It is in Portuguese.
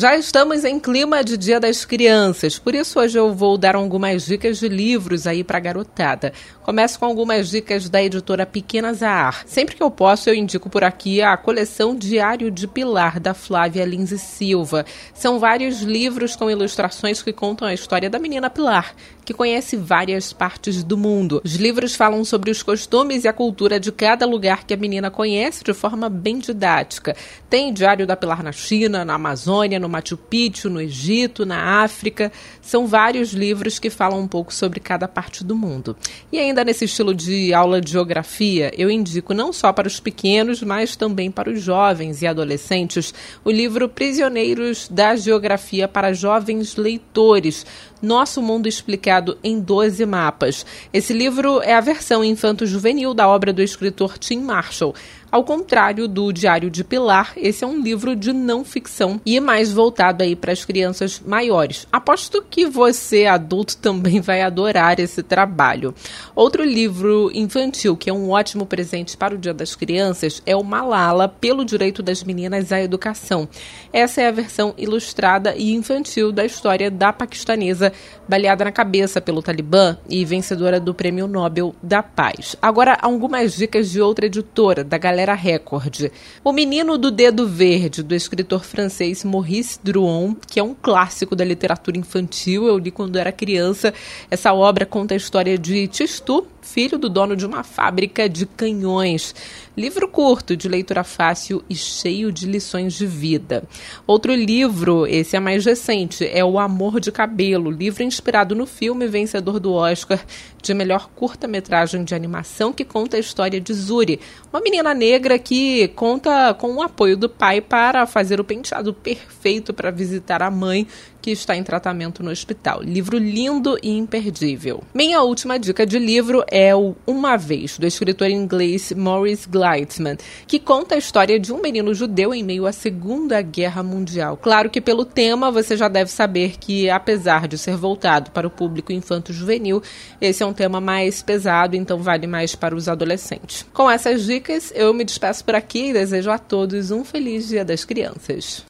Já estamos em clima de Dia das Crianças, por isso hoje eu vou dar algumas dicas de livros aí para garotada. Começo com algumas dicas da editora Pequena Zahar. Sempre que eu posso, eu indico por aqui a coleção Diário de Pilar, da Flávia Lindsay Silva. São vários livros com ilustrações que contam a história da menina Pilar, que conhece várias partes do mundo. Os livros falam sobre os costumes e a cultura de cada lugar que a menina conhece de forma bem didática. Tem Diário da Pilar na China, na Amazônia, no Machu Picchu, no Egito, na África. São vários livros que falam um pouco sobre cada parte do mundo. E ainda nesse estilo de aula de geografia, eu indico não só para os pequenos, mas também para os jovens e adolescentes o livro Prisioneiros da Geografia para Jovens Leitores. Nosso Mundo Explicado em 12 Mapas. Esse livro é a versão infanto-juvenil da obra do escritor Tim Marshall. Ao contrário do Diário de Pilar, esse é um livro de não ficção e mais voltado aí para as crianças maiores. Aposto que você, adulto, também vai adorar esse trabalho. Outro livro infantil que é um ótimo presente para o Dia das Crianças é o Malala pelo direito das meninas à educação. Essa é a versão ilustrada e infantil da história da paquistanesa baleada na cabeça pelo Talibã e vencedora do Prêmio Nobel da Paz. Agora, algumas dicas de outra editora, da galera Galera Record. O Menino do Dedo Verde, do escritor francês Maurice Druon, que é um clássico da literatura infantil, eu li quando era criança. Essa obra conta a história de Tistu, filho do dono de uma fábrica de canhões. Livro curto, de leitura fácil e cheio de lições de vida. Outro livro, esse é mais recente, é O Amor de Cabelo, livro inspirado no filme vencedor do Oscar de melhor curta-metragem de animação que conta a história de Zuri, uma menina negra que conta com o apoio do pai para fazer o penteado perfeito para visitar a mãe que está em tratamento no hospital. Livro lindo e imperdível. Minha última dica de livro é o Uma Vez, do escritor inglês Maurice Gleitzman, que conta a história de um menino judeu em meio à Segunda Guerra Mundial. Claro que pelo tema você já deve saber que, apesar de ser voltado para o público infanto-juvenil, esse é um tema mais pesado, então vale mais para os adolescentes. Com essas dicas, eu me despeço por aqui e desejo a todos um feliz Dia das Crianças.